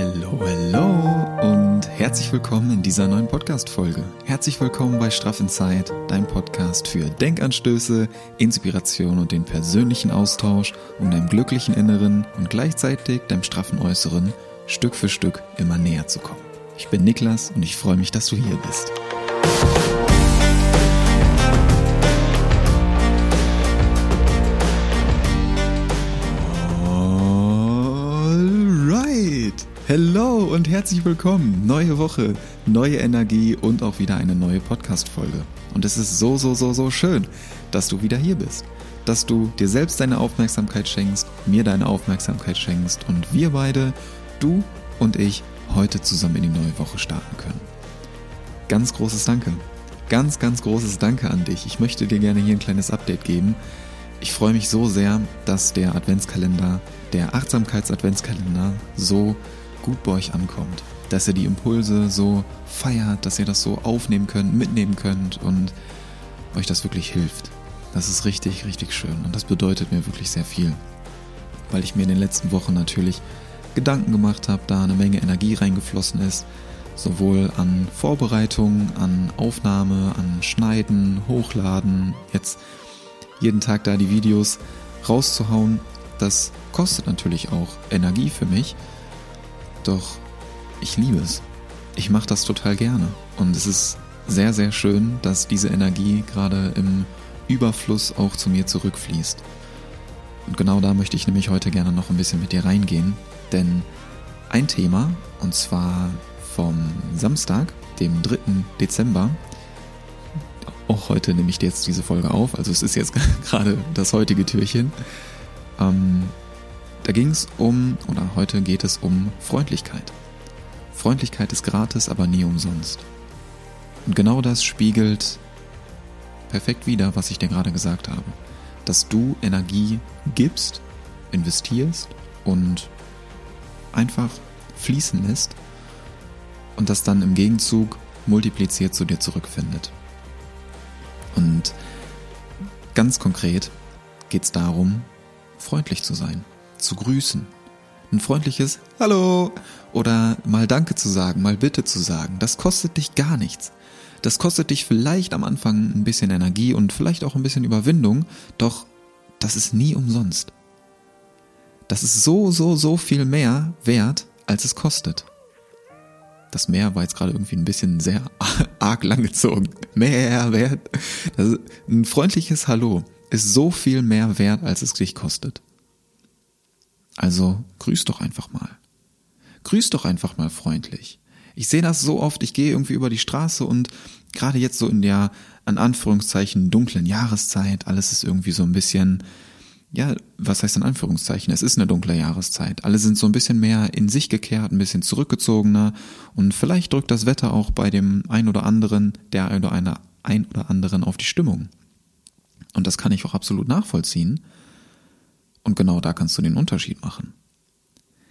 Hallo, hallo und herzlich willkommen in dieser neuen Podcast-Folge. Herzlich willkommen bei Straff Zeit, dein Podcast für Denkanstöße, Inspiration und den persönlichen Austausch, um deinem glücklichen Inneren und gleichzeitig deinem straffen Äußeren Stück für Stück immer näher zu kommen. Ich bin Niklas und ich freue mich, dass du hier bist. Hello und herzlich willkommen. Neue Woche, neue Energie und auch wieder eine neue Podcast-Folge. Und es ist so, so, so, so schön, dass du wieder hier bist. Dass du dir selbst deine Aufmerksamkeit schenkst, mir deine Aufmerksamkeit schenkst und wir beide, du und ich, heute zusammen in die neue Woche starten können. Ganz großes Danke. Ganz, ganz großes Danke an dich. Ich möchte dir gerne hier ein kleines Update geben. Ich freue mich so sehr, dass der Adventskalender, der Achtsamkeits-Adventskalender so gut bei euch ankommt. Dass ihr die Impulse so feiert, dass ihr das so aufnehmen könnt, mitnehmen könnt und euch das wirklich hilft. Das ist richtig, richtig schön und das bedeutet mir wirklich sehr viel. Weil ich mir in den letzten Wochen natürlich Gedanken gemacht habe, da eine Menge Energie reingeflossen ist, sowohl an Vorbereitung, an Aufnahme, an Schneiden, Hochladen, jetzt jeden Tag da die Videos rauszuhauen, das kostet natürlich auch Energie für mich doch ich liebe es. Ich mache das total gerne. Und es ist sehr, sehr schön, dass diese Energie gerade im Überfluss auch zu mir zurückfließt. Und genau da möchte ich nämlich heute gerne noch ein bisschen mit dir reingehen. Denn ein Thema, und zwar vom Samstag, dem 3. Dezember, auch heute nehme ich jetzt diese Folge auf, also es ist jetzt gerade das heutige Türchen, ähm, da ging es um, oder heute geht es um Freundlichkeit. Freundlichkeit ist gratis, aber nie umsonst. Und genau das spiegelt perfekt wider, was ich dir gerade gesagt habe. Dass du Energie gibst, investierst und einfach fließen lässt und das dann im Gegenzug multipliziert zu dir zurückfindet. Und ganz konkret geht es darum, freundlich zu sein zu grüßen. Ein freundliches Hallo oder mal Danke zu sagen, mal Bitte zu sagen, das kostet dich gar nichts. Das kostet dich vielleicht am Anfang ein bisschen Energie und vielleicht auch ein bisschen Überwindung, doch das ist nie umsonst. Das ist so, so, so viel mehr wert, als es kostet. Das Mehr war jetzt gerade irgendwie ein bisschen sehr arg langgezogen. Mehr wert. Ein freundliches Hallo ist so viel mehr wert, als es dich kostet. Also grüß doch einfach mal. Grüß doch einfach mal freundlich. Ich sehe das so oft, ich gehe irgendwie über die Straße und gerade jetzt so in der, an Anführungszeichen, dunklen Jahreszeit, alles ist irgendwie so ein bisschen, ja, was heißt in Anführungszeichen? Es ist eine dunkle Jahreszeit. Alle sind so ein bisschen mehr in sich gekehrt, ein bisschen zurückgezogener und vielleicht drückt das Wetter auch bei dem ein oder anderen, der oder einer, ein oder anderen auf die Stimmung. Und das kann ich auch absolut nachvollziehen. Und genau da kannst du den Unterschied machen.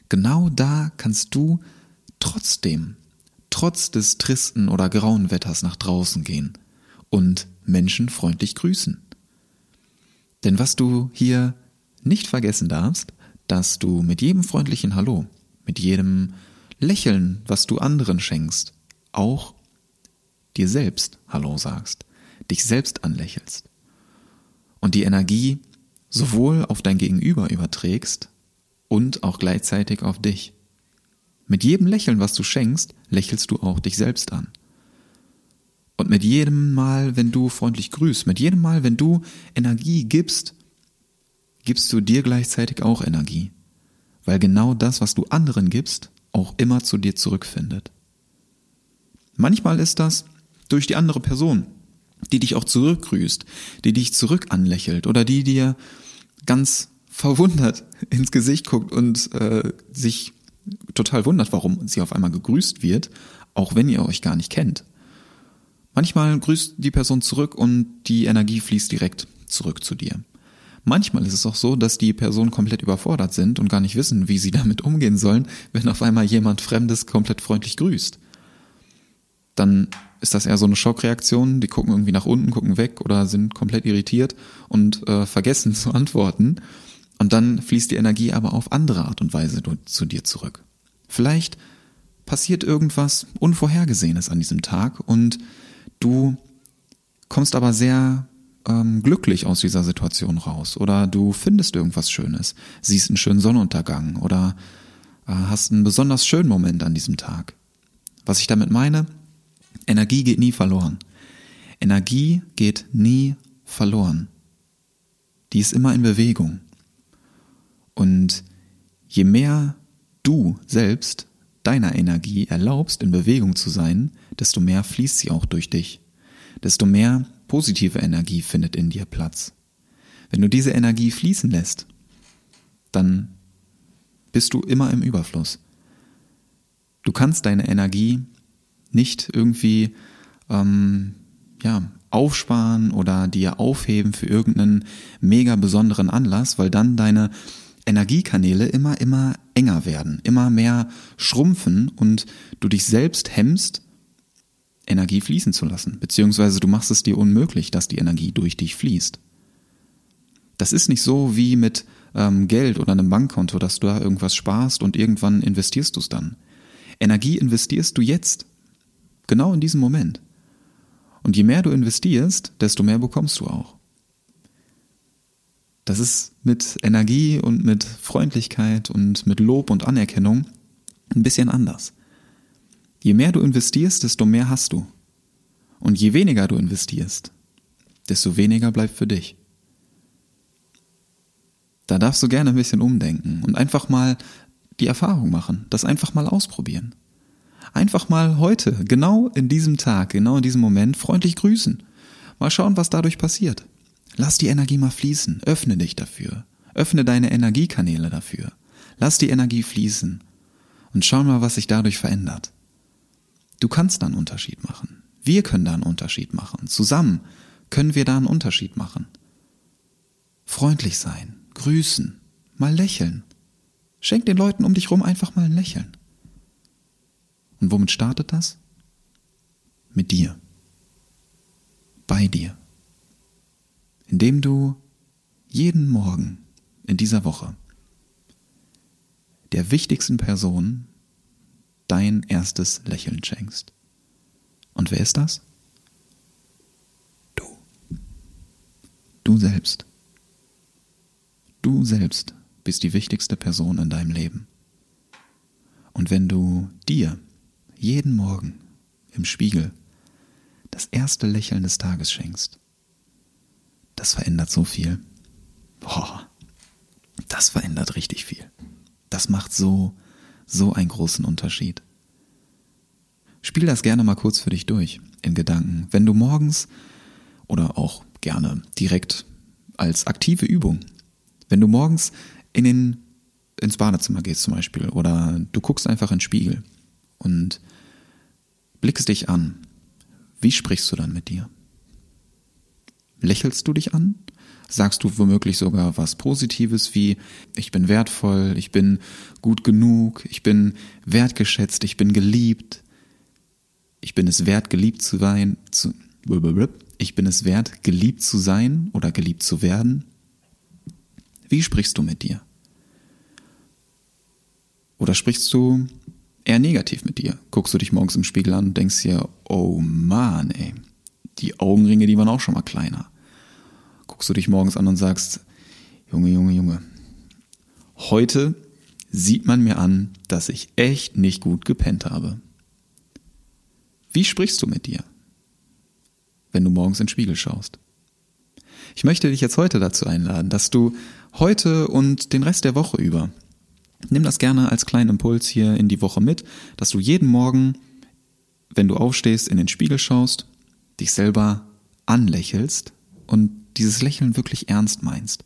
Genau da kannst du trotzdem, trotz des tristen oder grauen Wetters nach draußen gehen und Menschen freundlich grüßen. Denn was du hier nicht vergessen darfst, dass du mit jedem freundlichen Hallo, mit jedem Lächeln, was du anderen schenkst, auch dir selbst Hallo sagst, dich selbst anlächelst. Und die Energie, sowohl auf dein Gegenüber überträgst und auch gleichzeitig auf dich. Mit jedem Lächeln, was du schenkst, lächelst du auch dich selbst an. Und mit jedem Mal, wenn du freundlich grüßt, mit jedem Mal, wenn du Energie gibst, gibst du dir gleichzeitig auch Energie. Weil genau das, was du anderen gibst, auch immer zu dir zurückfindet. Manchmal ist das durch die andere Person, die dich auch zurückgrüßt, die dich zurück anlächelt oder die dir ganz verwundert ins Gesicht guckt und äh, sich total wundert, warum sie auf einmal gegrüßt wird, auch wenn ihr euch gar nicht kennt. Manchmal grüßt die Person zurück und die Energie fließt direkt zurück zu dir. Manchmal ist es auch so, dass die Personen komplett überfordert sind und gar nicht wissen, wie sie damit umgehen sollen, wenn auf einmal jemand Fremdes komplett freundlich grüßt. Dann ist das eher so eine Schockreaktion. Die gucken irgendwie nach unten, gucken weg oder sind komplett irritiert und äh, vergessen zu antworten. Und dann fließt die Energie aber auf andere Art und Weise zu dir zurück. Vielleicht passiert irgendwas Unvorhergesehenes an diesem Tag und du kommst aber sehr ähm, glücklich aus dieser Situation raus oder du findest irgendwas Schönes, siehst einen schönen Sonnenuntergang oder äh, hast einen besonders schönen Moment an diesem Tag. Was ich damit meine, Energie geht nie verloren. Energie geht nie verloren. Die ist immer in Bewegung. Und je mehr du selbst deiner Energie erlaubst, in Bewegung zu sein, desto mehr fließt sie auch durch dich. Desto mehr positive Energie findet in dir Platz. Wenn du diese Energie fließen lässt, dann bist du immer im Überfluss. Du kannst deine Energie nicht irgendwie ähm, ja, aufsparen oder dir aufheben für irgendeinen mega besonderen Anlass, weil dann deine Energiekanäle immer, immer enger werden, immer mehr schrumpfen und du dich selbst hemmst, Energie fließen zu lassen, beziehungsweise du machst es dir unmöglich, dass die Energie durch dich fließt. Das ist nicht so wie mit ähm, Geld oder einem Bankkonto, dass du da irgendwas sparst und irgendwann investierst du es dann. Energie investierst du jetzt, genau in diesem Moment. Und je mehr du investierst, desto mehr bekommst du auch. Das ist mit Energie und mit Freundlichkeit und mit Lob und Anerkennung ein bisschen anders. Je mehr du investierst, desto mehr hast du. Und je weniger du investierst, desto weniger bleibt für dich. Da darfst du gerne ein bisschen umdenken und einfach mal die Erfahrung machen, das einfach mal ausprobieren. Einfach mal heute, genau in diesem Tag, genau in diesem Moment freundlich grüßen. Mal schauen, was dadurch passiert. Lass die Energie mal fließen, öffne dich dafür, öffne deine Energiekanäle dafür. Lass die Energie fließen und schau mal, was sich dadurch verändert. Du kannst da einen Unterschied machen. Wir können da einen Unterschied machen. Zusammen können wir da einen Unterschied machen. Freundlich sein, grüßen, mal lächeln. Schenk den Leuten um dich rum einfach mal ein Lächeln. Und womit startet das? Mit dir. Bei dir. Indem du jeden Morgen in dieser Woche der wichtigsten Person dein erstes Lächeln schenkst. Und wer ist das? Du. Du selbst. Du selbst bist die wichtigste Person in deinem Leben. Und wenn du dir jeden Morgen im Spiegel das erste Lächeln des Tages schenkst, das verändert so viel. Boah, das verändert richtig viel. Das macht so, so einen großen Unterschied. Spiel das gerne mal kurz für dich durch in Gedanken. Wenn du morgens oder auch gerne direkt als aktive Übung, wenn du morgens in den, ins Badezimmer gehst zum Beispiel oder du guckst einfach in den Spiegel und blickst dich an, wie sprichst du dann mit dir? Lächelst du dich an? Sagst du womöglich sogar was Positives wie ich bin wertvoll, ich bin gut genug, ich bin wertgeschätzt, ich bin geliebt, ich bin es wert, geliebt zu sein, zu, ich bin es wert, geliebt zu sein oder geliebt zu werden? Wie sprichst du mit dir? Oder sprichst du eher negativ mit dir? Guckst du dich morgens im Spiegel an und denkst dir, oh Mann, ey, die Augenringe, die waren auch schon mal kleiner guckst du dich morgens an und sagst, Junge, Junge, Junge, heute sieht man mir an, dass ich echt nicht gut gepennt habe. Wie sprichst du mit dir, wenn du morgens in den Spiegel schaust? Ich möchte dich jetzt heute dazu einladen, dass du heute und den Rest der Woche über, nimm das gerne als kleinen Impuls hier in die Woche mit, dass du jeden Morgen, wenn du aufstehst, in den Spiegel schaust, dich selber anlächelst und dieses Lächeln wirklich ernst meinst.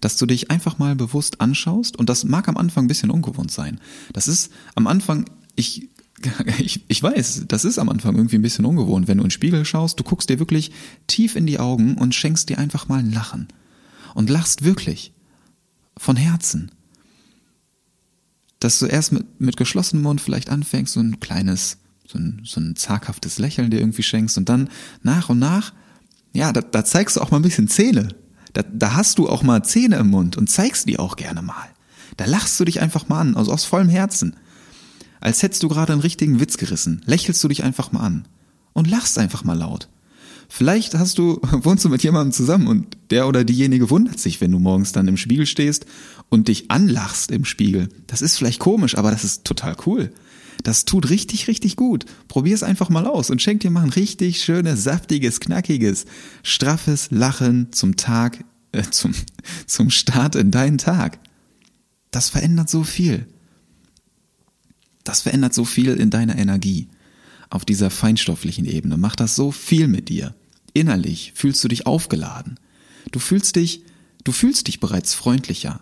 Dass du dich einfach mal bewusst anschaust und das mag am Anfang ein bisschen ungewohnt sein. Das ist am Anfang, ich, ich, ich weiß, das ist am Anfang irgendwie ein bisschen ungewohnt, wenn du in den Spiegel schaust, du guckst dir wirklich tief in die Augen und schenkst dir einfach mal ein Lachen. Und lachst wirklich. Von Herzen. Dass du erst mit, mit geschlossenem Mund vielleicht anfängst, so ein kleines, so ein, so ein zaghaftes Lächeln dir irgendwie schenkst und dann nach und nach ja, da, da zeigst du auch mal ein bisschen Zähne. Da, da hast du auch mal Zähne im Mund und zeigst die auch gerne mal. Da lachst du dich einfach mal an, also aus vollem Herzen. Als hättest du gerade einen richtigen Witz gerissen, lächelst du dich einfach mal an und lachst einfach mal laut. Vielleicht hast du, wohnst du mit jemandem zusammen und der oder diejenige wundert sich, wenn du morgens dann im Spiegel stehst und dich anlachst im Spiegel. Das ist vielleicht komisch, aber das ist total cool. Das tut richtig, richtig gut. Probier es einfach mal aus und schenk dir mal ein richtig schönes, saftiges, knackiges, straffes Lachen zum Tag, äh, zum, zum Start in deinen Tag. Das verändert so viel. Das verändert so viel in deiner Energie. Auf dieser feinstofflichen Ebene macht das so viel mit dir. Innerlich fühlst du dich aufgeladen. Du fühlst dich, du fühlst dich bereits freundlicher.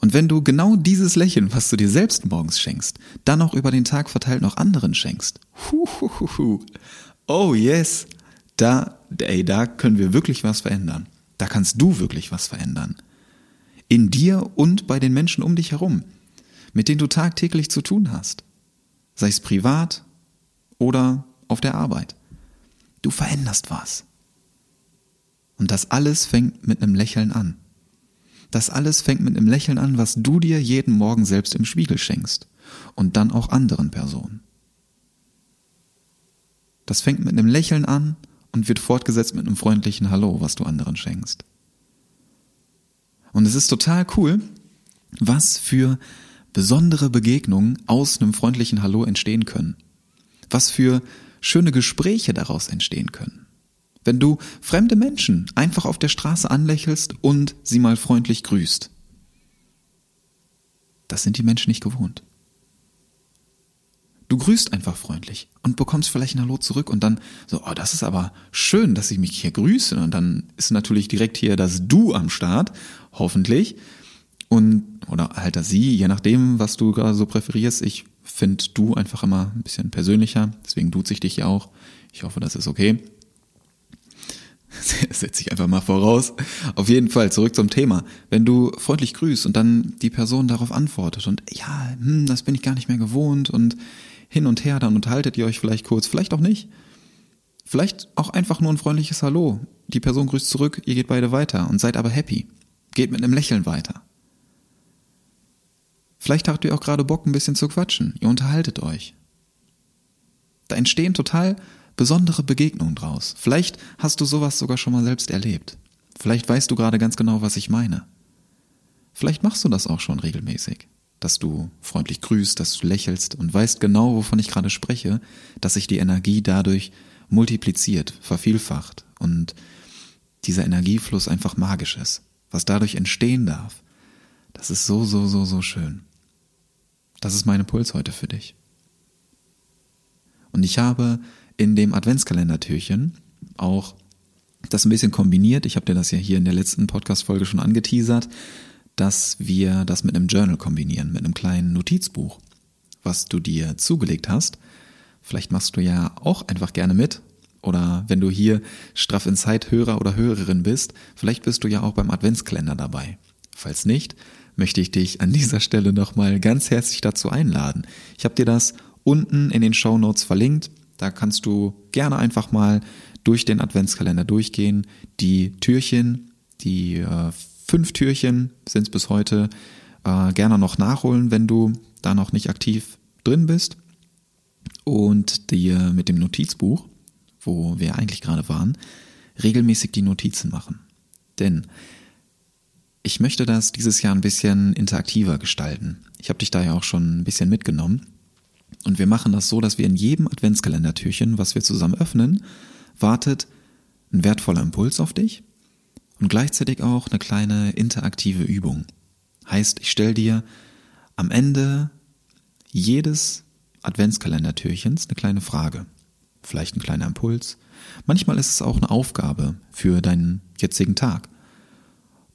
Und wenn du genau dieses Lächeln, was du dir selbst morgens schenkst, dann auch über den Tag verteilt noch anderen schenkst, huhuhuhu, oh yes, da, ey, da können wir wirklich was verändern. Da kannst du wirklich was verändern. In dir und bei den Menschen um dich herum, mit denen du tagtäglich zu tun hast. Sei es privat oder auf der Arbeit. Du veränderst was. Und das alles fängt mit einem Lächeln an. Das alles fängt mit einem Lächeln an, was du dir jeden Morgen selbst im Spiegel schenkst und dann auch anderen Personen. Das fängt mit einem Lächeln an und wird fortgesetzt mit einem freundlichen Hallo, was du anderen schenkst. Und es ist total cool, was für besondere Begegnungen aus einem freundlichen Hallo entstehen können. Was für schöne Gespräche daraus entstehen können. Wenn du fremde Menschen einfach auf der Straße anlächelst und sie mal freundlich grüßt. Das sind die Menschen nicht gewohnt. Du grüßt einfach freundlich und bekommst vielleicht ein Hallo zurück und dann so, oh, das ist aber schön, dass ich mich hier grüße. Und dann ist natürlich direkt hier das Du am Start, hoffentlich. Und, oder halt das Sie, je nachdem, was du gerade so präferierst. Ich finde Du einfach immer ein bisschen persönlicher, deswegen duze ich dich ja auch. Ich hoffe, das ist okay. setze ich einfach mal voraus. Auf jeden Fall, zurück zum Thema. Wenn du freundlich grüßt und dann die Person darauf antwortet und ja, hm, das bin ich gar nicht mehr gewohnt und hin und her, dann unterhaltet ihr euch vielleicht kurz, vielleicht auch nicht. Vielleicht auch einfach nur ein freundliches Hallo. Die Person grüßt zurück, ihr geht beide weiter und seid aber happy. Geht mit einem Lächeln weiter. Vielleicht habt ihr auch gerade Bock, ein bisschen zu quatschen. Ihr unterhaltet euch. Da entstehen total besondere Begegnungen draus. Vielleicht hast du sowas sogar schon mal selbst erlebt. Vielleicht weißt du gerade ganz genau, was ich meine. Vielleicht machst du das auch schon regelmäßig, dass du freundlich grüßt, dass du lächelst und weißt genau, wovon ich gerade spreche, dass sich die Energie dadurch multipliziert, vervielfacht und dieser Energiefluss einfach magisch ist. Was dadurch entstehen darf, das ist so, so, so, so schön. Das ist mein Impuls heute für dich. Und ich habe in dem Adventskalendertürchen auch das ein bisschen kombiniert. Ich habe dir das ja hier in der letzten Podcast-Folge schon angeteasert, dass wir das mit einem Journal kombinieren, mit einem kleinen Notizbuch, was du dir zugelegt hast. Vielleicht machst du ja auch einfach gerne mit. Oder wenn du hier straff in Zeit Hörer oder Hörerin bist, vielleicht bist du ja auch beim Adventskalender dabei. Falls nicht, möchte ich dich an dieser Stelle nochmal ganz herzlich dazu einladen. Ich habe dir das unten in den Show Notes verlinkt. Da kannst du gerne einfach mal durch den Adventskalender durchgehen. Die Türchen, die äh, fünf Türchen sind es bis heute, äh, gerne noch nachholen, wenn du da noch nicht aktiv drin bist. Und dir mit dem Notizbuch, wo wir eigentlich gerade waren, regelmäßig die Notizen machen. Denn ich möchte das dieses Jahr ein bisschen interaktiver gestalten. Ich habe dich da ja auch schon ein bisschen mitgenommen. Und wir machen das so, dass wir in jedem Adventskalendertürchen, was wir zusammen öffnen, wartet ein wertvoller Impuls auf dich und gleichzeitig auch eine kleine interaktive Übung. Heißt, ich stelle dir am Ende jedes Adventskalendertürchens eine kleine Frage, vielleicht ein kleiner Impuls. Manchmal ist es auch eine Aufgabe für deinen jetzigen Tag.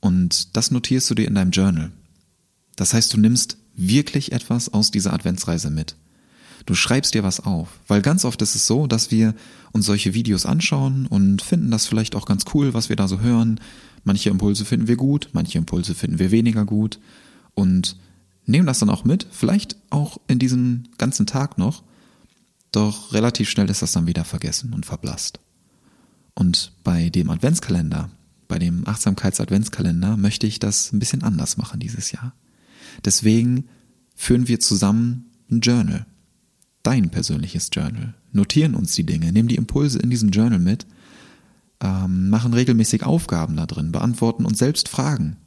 Und das notierst du dir in deinem Journal. Das heißt, du nimmst wirklich etwas aus dieser Adventsreise mit. Du schreibst dir was auf, weil ganz oft ist es so, dass wir uns solche Videos anschauen und finden das vielleicht auch ganz cool, was wir da so hören. Manche Impulse finden wir gut, manche Impulse finden wir weniger gut und nehmen das dann auch mit, vielleicht auch in diesem ganzen Tag noch, doch relativ schnell ist das dann wieder vergessen und verblasst. Und bei dem Adventskalender, bei dem Achtsamkeits-Adventskalender möchte ich das ein bisschen anders machen dieses Jahr. Deswegen führen wir zusammen ein Journal. Dein persönliches Journal. Notieren uns die Dinge, nehmen die Impulse in diesem Journal mit, ähm, machen regelmäßig Aufgaben da drin, beantworten uns selbst Fragen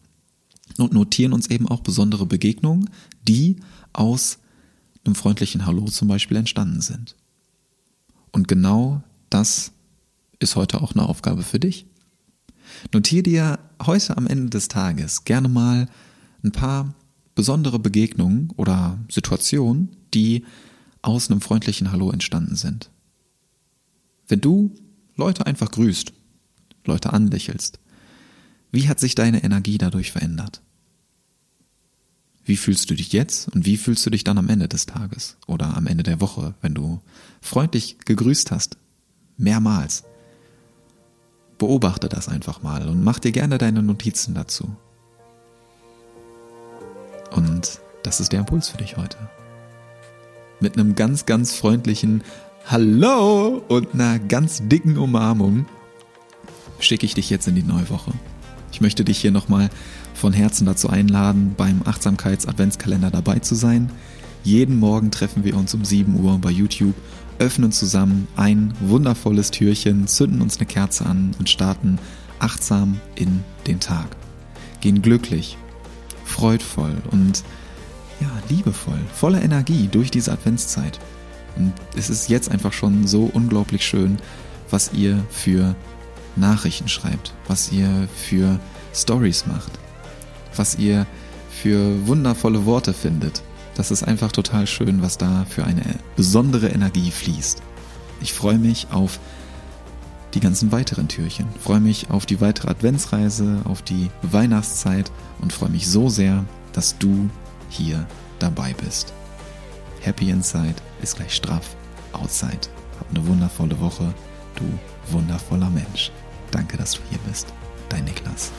und notieren uns eben auch besondere Begegnungen, die aus einem freundlichen Hallo zum Beispiel entstanden sind. Und genau das ist heute auch eine Aufgabe für dich. Notiere dir heute am Ende des Tages gerne mal ein paar besondere Begegnungen oder Situationen, die aus einem freundlichen Hallo entstanden sind. Wenn du Leute einfach grüßt, Leute anlächelst, wie hat sich deine Energie dadurch verändert? Wie fühlst du dich jetzt und wie fühlst du dich dann am Ende des Tages oder am Ende der Woche, wenn du freundlich gegrüßt hast? Mehrmals. Beobachte das einfach mal und mach dir gerne deine Notizen dazu. Und das ist der Impuls für dich heute. Mit einem ganz, ganz freundlichen Hallo und einer ganz dicken Umarmung schicke ich dich jetzt in die neue Woche. Ich möchte dich hier nochmal von Herzen dazu einladen, beim Achtsamkeits-Adventskalender dabei zu sein. Jeden Morgen treffen wir uns um 7 Uhr bei YouTube, öffnen zusammen ein wundervolles Türchen, zünden uns eine Kerze an und starten achtsam in den Tag. Gehen glücklich, freudvoll und ja, liebevoll, voller Energie durch diese Adventszeit. Und es ist jetzt einfach schon so unglaublich schön, was ihr für Nachrichten schreibt, was ihr für Stories macht, was ihr für wundervolle Worte findet. Das ist einfach total schön, was da für eine besondere Energie fließt. Ich freue mich auf die ganzen weiteren Türchen, freue mich auf die weitere Adventsreise, auf die Weihnachtszeit und freue mich so sehr, dass du hier dabei bist. Happy Inside ist gleich straff Outside. Hab eine wundervolle Woche, du wundervoller Mensch. Danke, dass du hier bist. Dein Niklas.